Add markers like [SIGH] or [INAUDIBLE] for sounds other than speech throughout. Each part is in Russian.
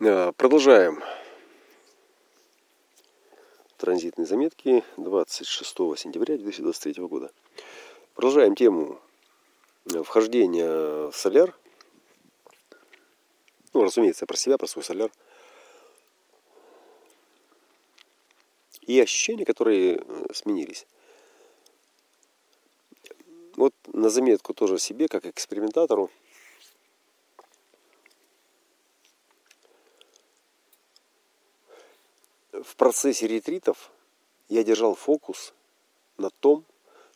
А, продолжаем транзитные заметки 26 сентября 2023 года. Продолжаем тему вхождения в соляр. Ну, разумеется, про себя, про свой соляр. И ощущения, которые э, сменились. Вот на заметку тоже себе, как экспериментатору – в процессе ретритов я держал фокус на том,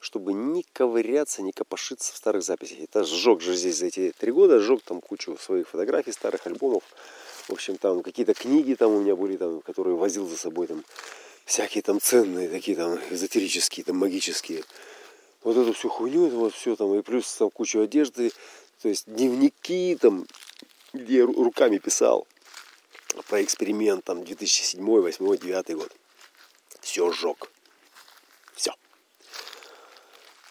чтобы не ковыряться, не копошиться в старых записях. Это сжег же здесь за эти три года, сжег там кучу своих фотографий, старых альбомов. В общем, там какие-то книги там у меня были, там, которые возил за собой, там, всякие там ценные, такие там эзотерические, там, магические. Вот эту всю хуйню, это вот все там, и плюс там кучу одежды, то есть дневники там, где я руками писал про эксперимент там 2007, 2008, 2009 год. Все сжег. Все.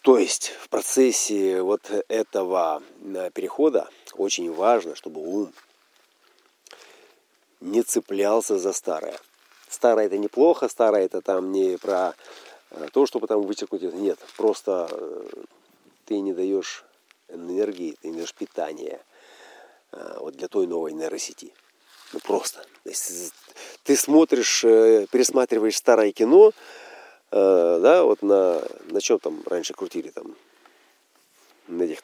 То есть в процессе вот этого э, перехода очень важно, чтобы ум не цеплялся за старое. Старое это неплохо, старое это там не про э, то, чтобы там вычеркнуть. Нет, просто э, ты не даешь энергии, ты не даешь питания вот для той новой нейросети. Ну просто. Ты смотришь, э, пересматриваешь старое кино, э, да, вот на, на чем там раньше крутили там, на этих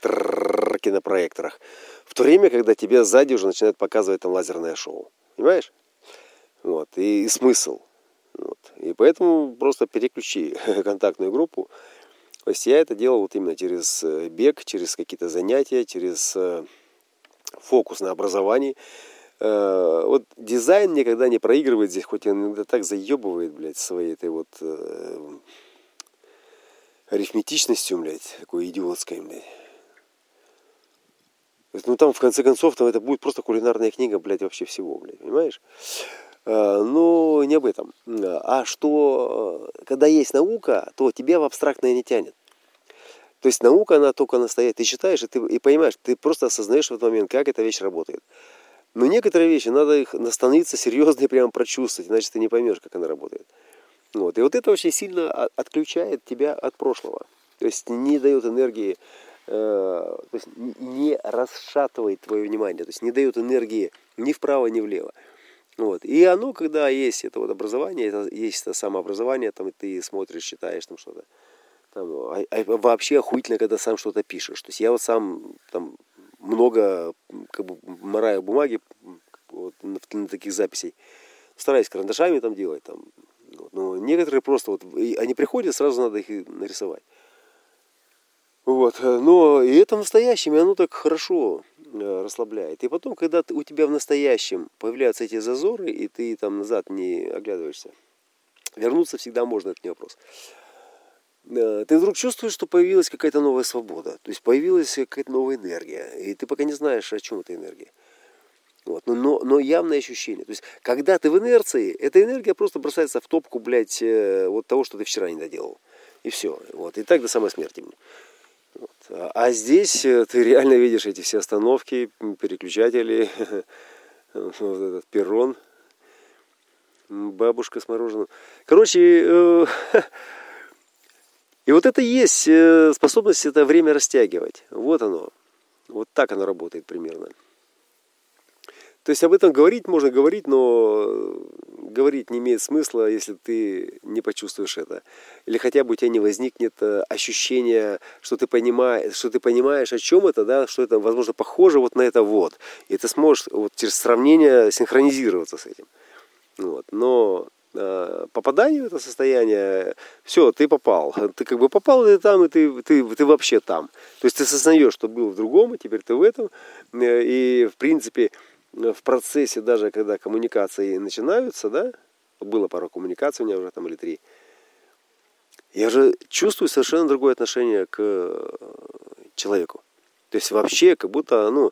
кинопроекторах, в то время, когда тебе сзади уже начинают показывать там лазерное шоу. Понимаешь? Вот. И, и смысл. Вот. И поэтому просто переключи [LAUGHS] контактную группу. То есть я это делал вот именно через э, бег, через какие-то занятия, через фокус на образовании. Э, вот дизайн никогда не проигрывает здесь, хоть он иногда так заебывает, блядь, своей этой вот э, арифметичностью, блядь, такой идиотской, блядь. Ну там, в конце концов, там это будет просто кулинарная книга, блядь, вообще всего, блядь, понимаешь? Э, но не об этом. А что, когда есть наука, то тебя в абстрактное не тянет. То есть наука, она только настоящая. Ты читаешь и, ты, и понимаешь, ты просто осознаешь в этот момент, как эта вещь работает. Но некоторые вещи надо их становиться серьезно и прямо прочувствовать, иначе ты не поймешь, как она работает. Вот. И вот это очень сильно отключает тебя от прошлого. То есть не дает энергии, э, то есть не расшатывает твое внимание, то есть не дает энергии ни вправо, ни влево. Вот. И оно, когда есть это вот образование, это, есть это самообразование, там ты смотришь, читаешь там что-то, там, а, а вообще охуительно, когда сам что-то пишешь. То есть я вот сам там много как бы, мораю бумаги вот, на, на таких записей. Стараюсь карандашами там делать. Там, вот, но некоторые просто вот, они приходят, сразу надо их нарисовать. Вот. Но и это в настоящем, и оно так хорошо э, расслабляет. И потом, когда у тебя в настоящем появляются эти зазоры, и ты там назад не оглядываешься, вернуться всегда можно, это не вопрос. Э, ты вдруг чувствуешь, что появилась какая-то новая свобода, то есть появилась какая-то новая энергия, и ты пока не знаешь, о чем эта энергия. Вот. Но, но, но явное ощущение. То есть, когда ты в инерции, эта энергия просто бросается в топку, блядь, э, вот того, что ты вчера не доделал. И все. Вот. И так до самой смерти. Вот. А, а здесь э, ты реально видишь эти все остановки, переключатели, [LAUGHS] вот этот перрон, бабушка с мороженым. Короче, [LAUGHS] И вот это есть э, способность это время растягивать. Вот оно. Вот так оно работает примерно. То есть об этом говорить можно говорить, но говорить не имеет смысла, если ты не почувствуешь это. Или хотя бы у тебя не возникнет э, ощущение, что ты понимаешь, что ты понимаешь, о чем это, да, что это, возможно, похоже вот на это вот. И ты сможешь вот через сравнение синхронизироваться с этим. Вот. Но Э, попаданию в это состояние, все, ты попал. Ты как бы попал ты там, и ты, ты, ты вообще там. То есть ты осознаешь, что был в другом, и теперь ты в этом. Э, и, в принципе, в процессе даже, когда коммуникации начинаются, да, было пару коммуникаций у меня уже там или три, я же чувствую совершенно другое отношение к э, человеку. То есть вообще как будто, ну,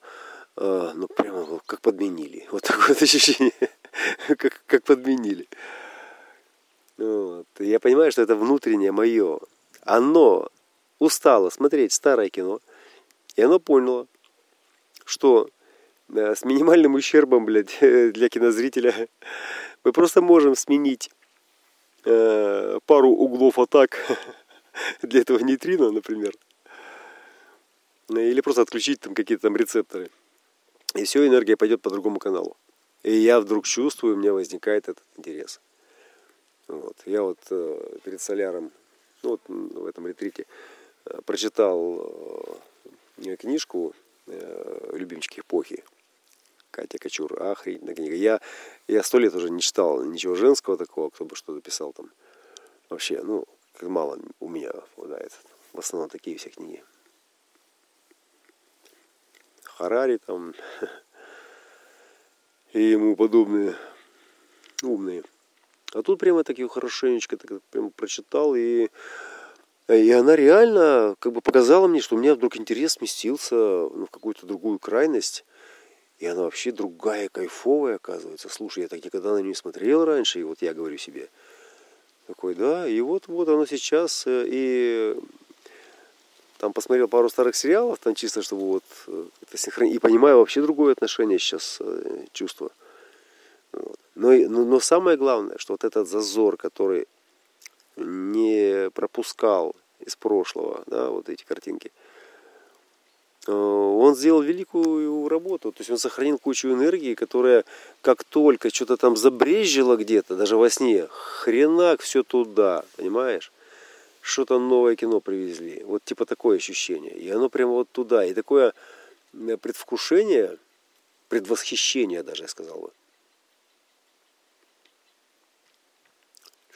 ну прямо как подменили. Вот такое ощущение, [LAUGHS] как, как подменили. Вот. Я понимаю, что это внутреннее мое. Оно устало смотреть старое кино, и оно поняло, что с минимальным ущербом, блядь, [LAUGHS] для кинозрителя. [LAUGHS] Мы просто можем сменить э, пару углов атак [LAUGHS] для этого нейтрино, например. Или просто отключить там какие-то там рецепторы. И все, энергия пойдет по другому каналу. И я вдруг чувствую, у меня возникает этот интерес. Вот. Я вот э, перед соляром, ну вот в этом ретрите, э, прочитал э, книжку «Любимчики эпохи». Катя Кочур, охренительная книга. Я, я сто лет уже не читал ничего женского такого, кто бы что-то писал там. Вообще, ну, как мало у меня попадает. В основном такие все книги. Харари там [LAUGHS] и ему подобные умные. А тут прямо такие хорошенечко так, прям прочитал, и, и она реально как бы показала мне, что у меня вдруг интерес сместился ну, в какую-то другую крайность. И она вообще другая, кайфовая, оказывается. Слушай, я так никогда на нее не смотрел раньше, и вот я говорю себе. Такой, да, и вот, вот оно сейчас, э, и там посмотрел пару старых сериалов, там чисто, чтобы вот э, это синхронить. И понимаю вообще другое отношение сейчас, э, чувство. Но, но, но самое главное, что вот этот зазор, который не пропускал из прошлого, да, вот эти картинки, э, он сделал великую работу. То есть он сохранил кучу энергии, которая как только что-то там забрежила где-то, даже во сне, хренак все туда, понимаешь? Что-то новое кино привезли. Вот типа такое ощущение. И оно прямо вот туда. И такое предвкушение, предвосхищение даже, я сказал бы.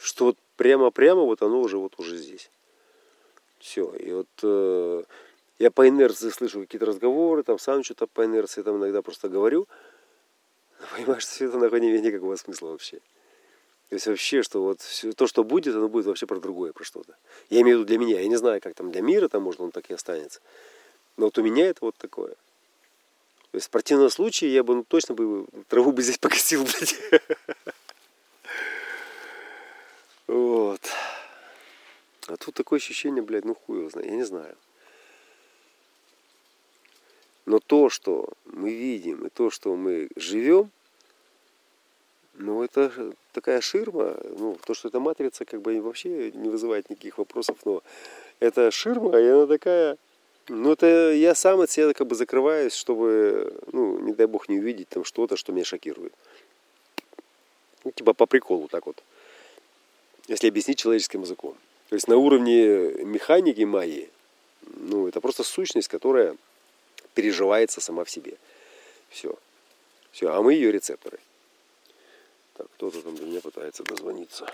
что вот прямо-прямо вот оно уже вот уже здесь. Все. И вот э, я по инерции слышу какие-то разговоры, там сам что-то по инерции там иногда просто говорю. [LAUGHS] Понимаешь, что все это нахуй не имеет никакого смысла вообще. То есть вообще, что вот все, то, что будет, оно будет вообще про другое, про что-то. Я имею в виду для меня. Я не знаю, как там для мира, там может он так и останется. Но вот у меня это вот такое. То есть в противном случае я бы ну, точно бы траву бы здесь [LAUGHS] покосил, блядь. Вот. А тут такое ощущение, блядь, ну хуй его знает, я не знаю. Но то, что мы видим, и то, что мы живем, ну, это такая ширма, ну, то, что это матрица, как бы вообще не вызывает никаких вопросов, но это ширма, и она такая, ну, это я сам от себя как бы закрываюсь, чтобы, ну, не дай бог не увидеть там что-то, что меня шокирует. Ну, типа по приколу так вот если объяснить человеческим языком. То есть на уровне механики магии, ну, это просто сущность, которая переживается сама в себе. Все. Все. А мы ее рецепторы. Так, кто-то там до меня пытается дозвониться.